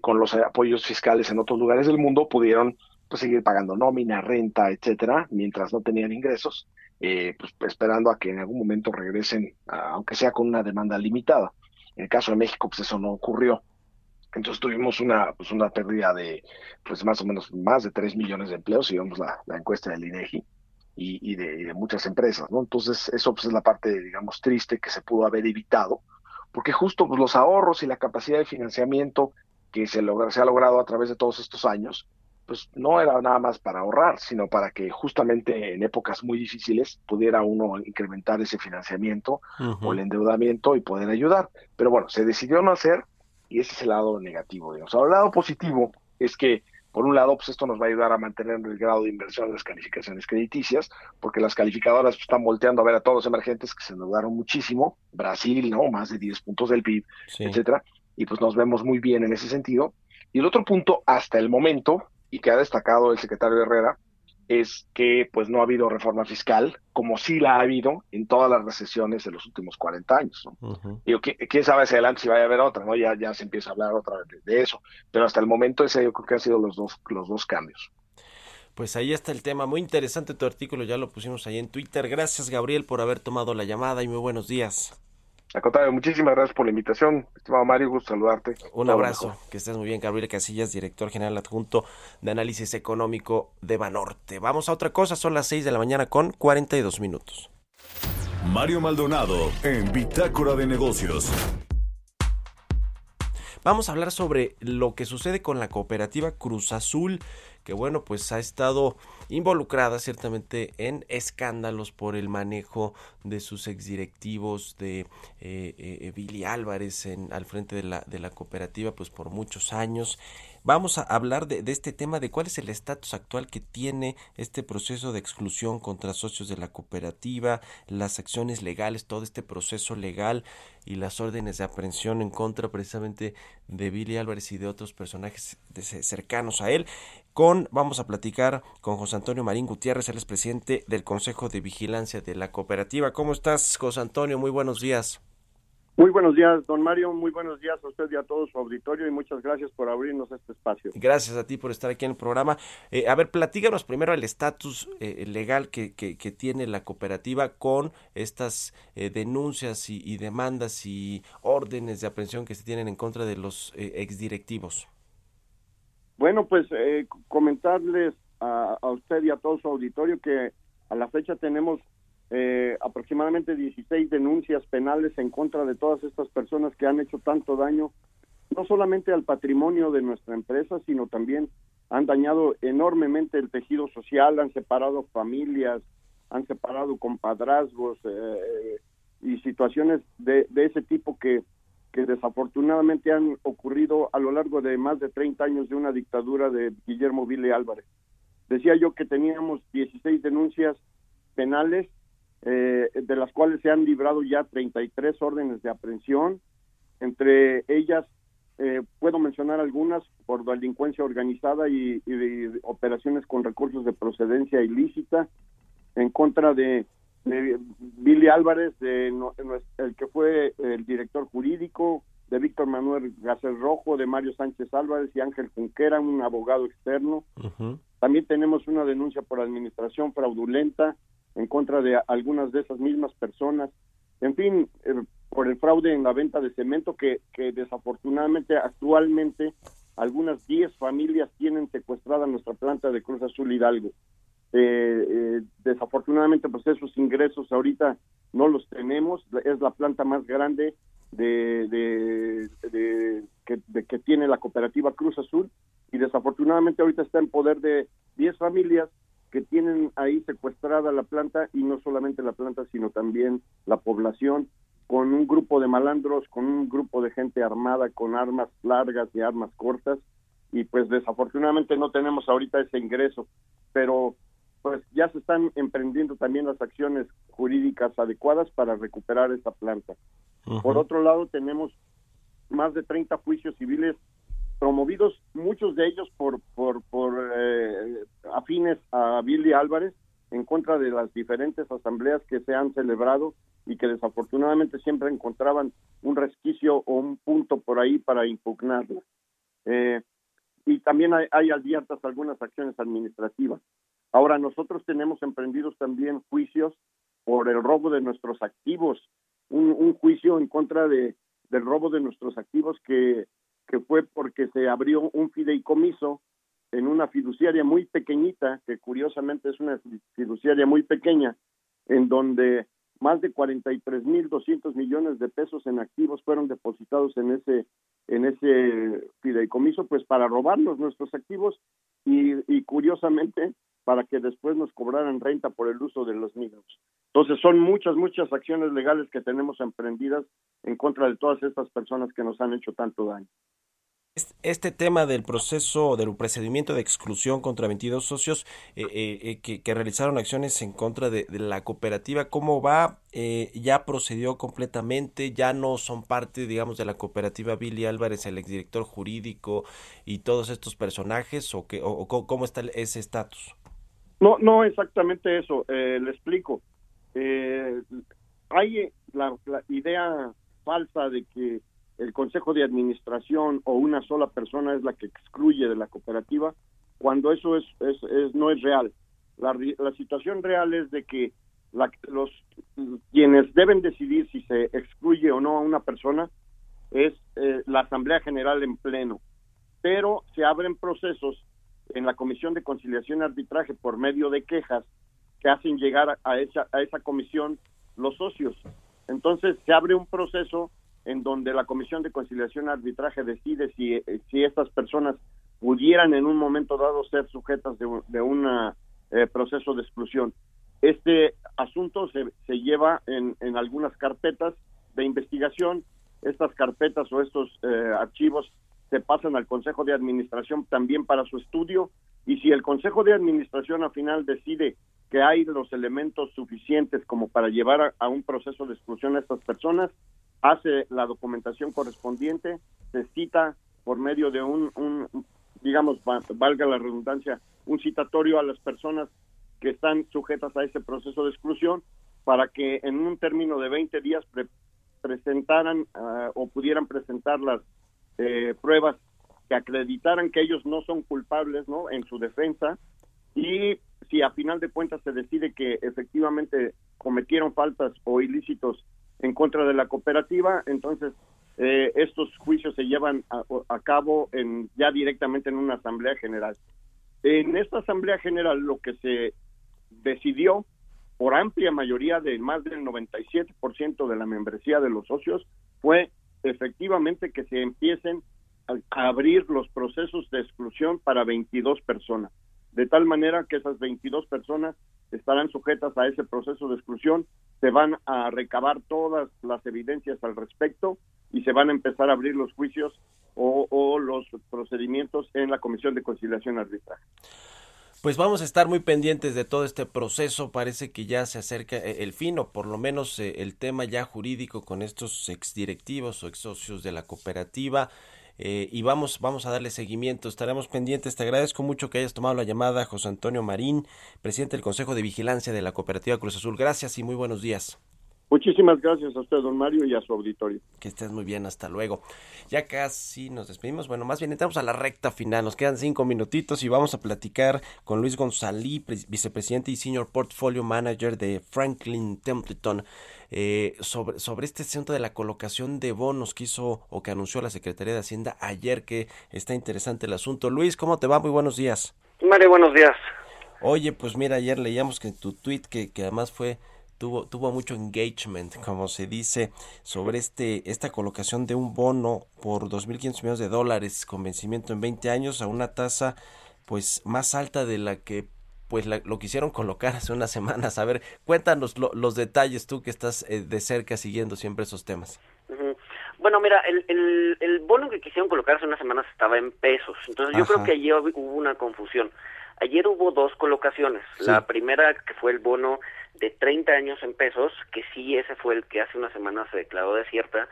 Speaker 6: con los apoyos fiscales en otros lugares del mundo pudieron pues seguir pagando nómina, renta, etcétera, mientras no tenían ingresos eh, pues esperando a que en algún momento regresen, aunque sea con una demanda limitada. En el caso de México, pues eso no ocurrió. Entonces tuvimos una, pues una pérdida de pues más o menos más de 3 millones de empleos, si vemos la, encuesta del INEGI, y, de, muchas empresas, ¿no? Entonces eso pues es la parte, digamos, triste que se pudo haber evitado, porque justo pues, los ahorros y la capacidad de financiamiento que se, logra, se ha logrado a través de todos estos años, pues no era nada más para ahorrar, sino para que justamente en épocas muy difíciles pudiera uno incrementar ese financiamiento o el endeudamiento y poder ayudar. Pero bueno, se decidió no hacer y ese es el lado negativo. Digamos. el lado positivo es que, por un lado, pues esto nos va a ayudar a mantener el grado de inversión de las calificaciones crediticias, porque las calificadoras pues, están volteando a ver a todos los emergentes que se endeudaron muchísimo, Brasil, ¿no? Más de 10 puntos del PIB, etcétera, y pues nos vemos muy bien en ese sentido. Y el otro punto, hasta el momento, y que ha destacado el secretario Herrera es que pues no ha habido reforma fiscal como sí la ha habido en todas las recesiones de los últimos 40 años. Digo, ¿quién sabe si adelante si vaya a haber otra? no Ya, ya se empieza a hablar otra vez de, eso, pero hasta el momento ese yo creo que han sido los dos, los dos cambios.
Speaker 1: Pues ahí está el tema, muy interesante tu artículo, ya lo pusimos ahí en Twitter. Gracias Gabriel por haber tomado la llamada y muy buenos días.
Speaker 6: A muchísimas gracias por la invitación. Estimado Mario, gusto saludarte.
Speaker 1: Un abrazo, que estés muy bien. Gabriel Casillas, director general adjunto de análisis económico de Banorte. Vamos a otra cosa, son las 6 de la mañana con 42 minutos.
Speaker 2: Mario Maldonado en Bitácora de Negocios.
Speaker 1: Vamos a hablar sobre lo que sucede con la cooperativa Cruz Azul que bueno, pues ha estado involucrada ciertamente en escándalos por el manejo de sus exdirectivos de eh, eh, Billy Álvarez en, al frente de la, de la cooperativa pues por muchos años Vamos a hablar de, este tema, de cuál es el estatus actual que tiene este proceso de exclusión contra socios de la cooperativa, las acciones legales, todo este proceso legal y las órdenes de aprehensión en contra precisamente de Billy Álvarez y de otros personajes cercanos a él. Con, vamos a platicar con José Antonio Marín Gutiérrez, él es presidente del Consejo de Vigilancia de la Cooperativa. ¿Cómo estás, José Antonio? Muy buenos días.
Speaker 7: Muy buenos días, don Mario. Muy buenos días a usted y a todo su auditorio y muchas gracias por abrirnos este espacio.
Speaker 1: Gracias a ti por estar aquí en el programa. Eh, a ver, platíganos primero el estatus eh, legal que, que, tiene la cooperativa con estas eh, denuncias y, demandas y órdenes de aprehensión que se tienen en contra de los exdirectivos.
Speaker 7: Bueno, pues comentarles a, usted y a todo su auditorio que a la fecha tenemos eh, aproximadamente 16 denuncias penales en contra de todas estas personas que han hecho tanto daño, no solamente al patrimonio de nuestra empresa, sino también han dañado enormemente el tejido social, han separado familias, han separado compadrazgos eh, y situaciones de, ese tipo que, que desafortunadamente han ocurrido a lo largo de más de 30 años de una dictadura de Guillermo Ville Álvarez. Decía yo que teníamos 16 denuncias penales eh, de las cuales se han librado ya 33 órdenes de aprehensión. Entre ellas, eh, puedo mencionar algunas por delincuencia organizada y, operaciones con recursos de procedencia ilícita en contra de, Billy Álvarez, de, el que fue el director jurídico, de Víctor Manuel Gácer Rojo, de Mario Sánchez Álvarez y Ángel Junquera, un abogado externo. También tenemos una denuncia por administración fraudulenta en contra de algunas de esas mismas personas. En fin, eh, por el fraude en la venta de cemento que, que desafortunadamente actualmente algunas 10 familias tienen secuestrada nuestra planta de Cruz Azul Hidalgo. Eh, eh, desafortunadamente, pues esos ingresos ahorita no los tenemos. Es la planta más grande de, de, que, de, que, tiene la cooperativa Cruz Azul y desafortunadamente ahorita está en poder de 10 familias que tienen ahí secuestrada la planta y no solamente la planta, sino también la población, con un grupo de malandros, con un grupo de gente armada con armas largas y armas cortas, y pues desafortunadamente no tenemos ahorita ese ingreso, pero pues ya se están emprendiendo también las acciones jurídicas adecuadas para recuperar esa planta. Por otro lado, tenemos más de 30 juicios civiles promovidos, muchos de ellos por, por, por eh, afines a Billy Álvarez, en contra de las diferentes asambleas que se han celebrado y que desafortunadamente siempre encontraban un resquicio o un punto por ahí para impugnarla. Eh, y también hay, hay abiertas algunas acciones administrativas. Ahora, nosotros tenemos emprendidos también juicios por el robo de nuestros activos, un, juicio en contra de, del robo de nuestros activos que, fue porque se abrió un fideicomiso en una fiduciaria muy pequeñita, que curiosamente es una fiduciaria muy pequeña, en donde más de 43.200 millones de pesos en activos fueron depositados en ese en ese fideicomiso pues para robarnos nuestros activos. Y curiosamente para que después nos cobraran renta por el uso de los mismos. Entonces son muchas, muchas acciones legales que tenemos emprendidas en contra de todas estas personas que nos han hecho tanto daño.
Speaker 1: Este tema del proceso, del procedimiento de exclusión contra 22 socios eh, eh, eh, que, realizaron acciones en contra de, la cooperativa, ¿cómo va? ¿Ya procedió completamente? ¿Ya no son parte, digamos, de la cooperativa Billy Álvarez, el exdirector jurídico y todos estos personajes? ¿O, que, cómo está ese estatus?
Speaker 7: No, no exactamente eso. le explico. hay la idea falsa de que el consejo de administración o una sola persona es la que excluye de la cooperativa, cuando eso es, es, no es real. La, la, situación real es de que los quienes deben decidir si se excluye o no a una persona es eh, la Asamblea General en pleno, pero se abren procesos en la Comisión de Conciliación y Arbitraje por medio de quejas que hacen llegar a esa, a esa comisión los socios. Entonces se abre un proceso en donde la Comisión de Conciliación y Arbitraje decide si, eh, si estas personas pudieran en un momento dado ser sujetas de un de una, eh, proceso de exclusión. Este asunto se, se lleva en, en, algunas carpetas de investigación. Estas carpetas o estos eh, archivos se pasan al Consejo de Administración también para su estudio. Y si el Consejo de Administración al final decide que hay los elementos suficientes como para llevar a un proceso de exclusión a estas personas, hace la documentación correspondiente, se cita por medio de un, digamos, valga la redundancia, un citatorio a las personas que están sujetas a ese proceso de exclusión para que en un término de 20 días presentaran ah, o pudieran presentar las eh, pruebas que acreditaran que ellos no son culpables ¿no? en su defensa y si a final de cuentas se decide que efectivamente cometieron faltas o ilícitos en contra de la cooperativa, entonces eh, estos juicios se llevan a, cabo en, ya directamente en una asamblea general. En esta asamblea general lo que se decidió por amplia mayoría de más del 97% de la membresía de los socios fue efectivamente que se empiecen a abrir los procesos de exclusión para 22 personas, de tal manera que esas 22 personas estarán sujetas a ese proceso de exclusión, se van a recabar todas las evidencias al respecto y se van a empezar a abrir los juicios o, los procedimientos en la Comisión de Conciliación Arbitral.
Speaker 1: Pues vamos a estar muy pendientes de todo este proceso. Parece que ya se acerca eh, el fin, o por lo menos eh, el tema ya jurídico con estos exdirectivos o ex socios de la cooperativa. Eh, y vamos, vamos a darle seguimiento, estaremos pendientes. Te agradezco mucho que hayas tomado la llamada, José Antonio Marín, presidente del Consejo de Vigilancia de la Cooperativa Cruz Azul. Gracias y muy buenos días.
Speaker 7: Muchísimas gracias a usted, don Mario, y a su auditorio.
Speaker 1: Que estés muy bien, hasta luego. Ya casi nos despedimos. Bueno, más bien entramos a la recta final. Nos quedan cinco minutitos y vamos a platicar con Luis González, vicepresidente y senior portfolio manager de Franklin Templeton, eh, sobre, sobre este asunto de la colocación de bonos que hizo o que anunció la Secretaría de Hacienda ayer, que está interesante el asunto. Luis, ¿cómo te va? Muy buenos días.
Speaker 8: Mario, buenos días.
Speaker 1: Oye, pues mira, ayer leíamos que tu tweet, que, que además fue tuvo, tuvo mucho engagement, como se dice, sobre este, esta colocación de un bono por 2.500 millones de dólares con vencimiento en 20 años a una tasa pues más alta de la que pues lo quisieron colocar hace unas semanas. A ver, cuéntanos los detalles tú que estás eh, de cerca siguiendo siempre esos temas.
Speaker 8: Bueno, mira, el, el, el bono que quisieron colocar hace unas semanas estaba en pesos, entonces yo creo que ayer hubo una confusión. Ayer hubo dos colocaciones.
Speaker 1: Sí.
Speaker 8: La primera que fue el bono de 30 años en pesos, que sí, ese fue el que hace unas semanas se declaró desierta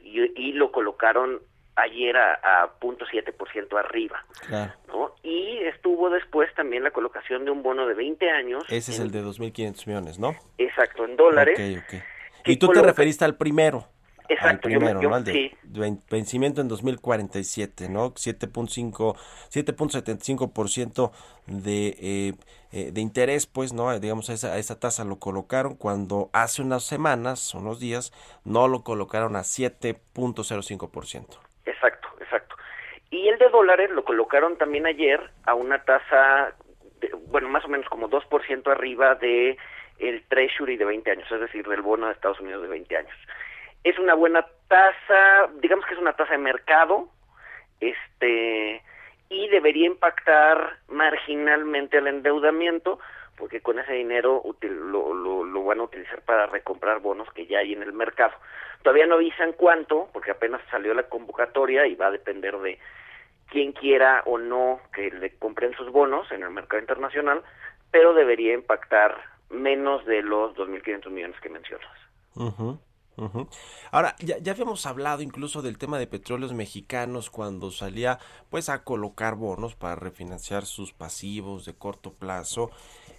Speaker 8: y, y lo colocaron ayer a, a 0.7% arriba,
Speaker 1: Claro.
Speaker 8: ¿no? Y estuvo después también la colocación de un bono de 20 años.
Speaker 1: Ese es el de 2.500 millones, ¿no?
Speaker 8: Exacto, en dólares.
Speaker 1: Ok, ok.
Speaker 8: que
Speaker 1: Y tú te referiste al primero. Al
Speaker 8: Exacto, yo me-
Speaker 1: primero,
Speaker 8: yo-
Speaker 1: ¿no? Al de
Speaker 8: sí.
Speaker 1: ven- vencimiento en 2047, ¿no? 7.5, 7.75% de, eh, eh, de interés, pues, ¿no? Digamos, a esa, a esa tasa lo colocaron cuando hace unas semanas, unos días, no lo colocaron a 7.05%.
Speaker 8: Exacto, exacto. Y el de dólares lo colocaron también ayer a una tasa, de- bueno, más o menos como 2% arriba de el Treasury de 20 años, es decir, del bono de Estados Unidos de 20 años. Es una buena tasa, digamos que es una tasa de mercado, este, y debería impactar marginalmente al endeudamiento, porque con ese dinero lo, lo, van a utilizar para recomprar bonos que ya hay en el mercado. Todavía no avisan cuánto, porque apenas salió la convocatoria y va a depender de quién quiera o no que le compren sus bonos en el mercado internacional, pero debería impactar menos de los 2.500 millones que mencionas.
Speaker 1: Ahora, ya, ya habíamos hablado incluso del tema de petróleos mexicanos cuando salía pues a colocar bonos para refinanciar sus pasivos de corto plazo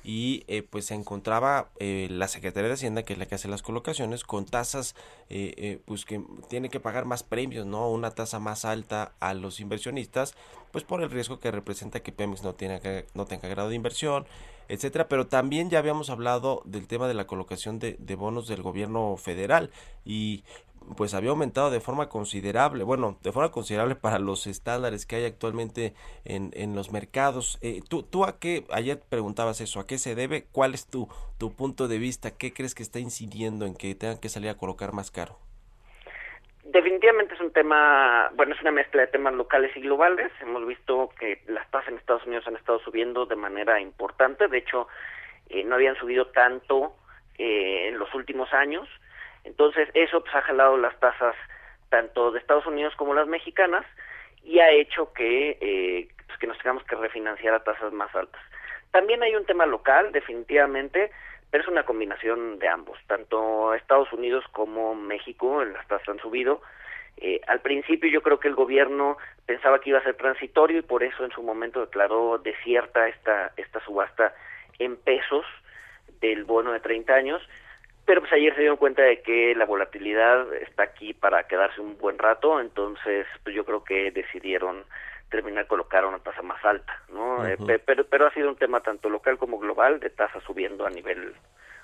Speaker 1: y eh, pues se encontraba eh, la Secretaría de Hacienda, que es la que hace las colocaciones, con tasas eh, eh, pues que tiene que pagar más premios, ¿no? Una tasa más alta a los inversionistas, pues por el riesgo que representa que Pemex no, tiene, no tenga grado de inversión, etcétera, pero también ya habíamos hablado del tema de la colocación de, de bonos del gobierno federal y pues había aumentado de forma considerable, bueno, de forma considerable (laughs) para los estándares que hay actualmente en, en los mercados. Eh, ¿tú, ¿Tú a qué, ayer preguntabas eso, a qué se debe? ¿Cuál es tu, tu punto de vista? ¿Qué crees que está incidiendo en que tengan que salir a colocar más caro?
Speaker 8: Definitivamente es un tema, bueno, es una mezcla de temas locales y globales. Hemos visto que las tasas en Estados Unidos han estado subiendo de manera importante. De hecho, eh, no habían subido tanto eh, en los últimos años. Entonces, eso pues, ha jalado las tasas tanto de Estados Unidos como las mexicanas y ha hecho que, eh, pues, que nos tengamos que refinanciar a tasas más altas. También hay un tema local, definitivamente, pero es una combinación de ambos. Tanto Estados Unidos como México, en las tasas han subido. Eh, al principio yo creo que el gobierno pensaba que iba a ser transitorio y por eso en su momento declaró desierta esta, esta subasta en pesos del bono de 30 años, pero pues ayer se dieron cuenta de que la volatilidad está aquí para quedarse un buen rato, entonces pues yo creo que decidieron terminar colocar una tasa más alta, ¿no? Pe- pero, pero ha sido un tema tanto local como global de tasas subiendo a nivel,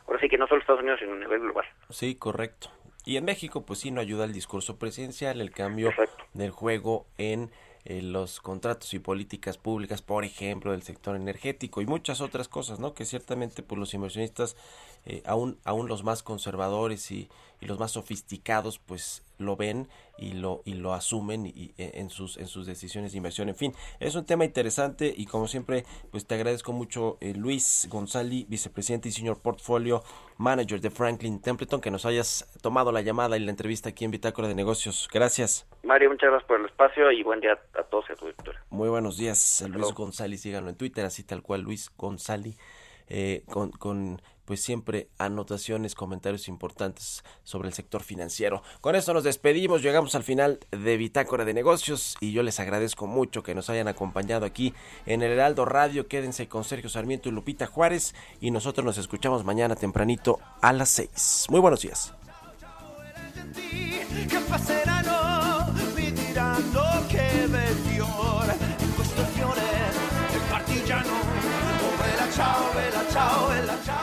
Speaker 8: ahora sí que no solo Estados Unidos, sino a nivel global.
Speaker 1: Sí, correcto. Y en México, pues sí, no ayuda el discurso presidencial, el cambio del juego en eh, los contratos y políticas públicas, por ejemplo, del sector energético y muchas otras cosas, ¿no? Que ciertamente, pues los inversionistas, eh, aún, aún los más conservadores y, y los más sofisticados, pues lo ven y lo y lo asumen y, y en sus en sus decisiones de inversión. En fin, es un tema interesante y como siempre, pues te agradezco mucho eh, Luis González, vicepresidente y señor portfolio manager de Franklin Templeton, que nos hayas tomado la llamada y la entrevista aquí en Bitácora de Negocios. Gracias.
Speaker 8: Mario, muchas gracias por el espacio y buen día a todos y a tu auditorio.
Speaker 1: Muy buenos días, Luis González, síganlo en Twitter, así tal cual Luis González, eh, con, con pues siempre anotaciones, comentarios importantes sobre el sector financiero. Con esto nos despedimos, llegamos al final de Bitácora de Negocios y yo les agradezco mucho que nos hayan acompañado aquí en el Heraldo Radio. Quédense con Sergio Sarmiento y Lupita Juárez y nosotros nos escuchamos mañana tempranito a las 6. Muy buenos días.
Speaker 9: ciao, bella ciao, bella ciao.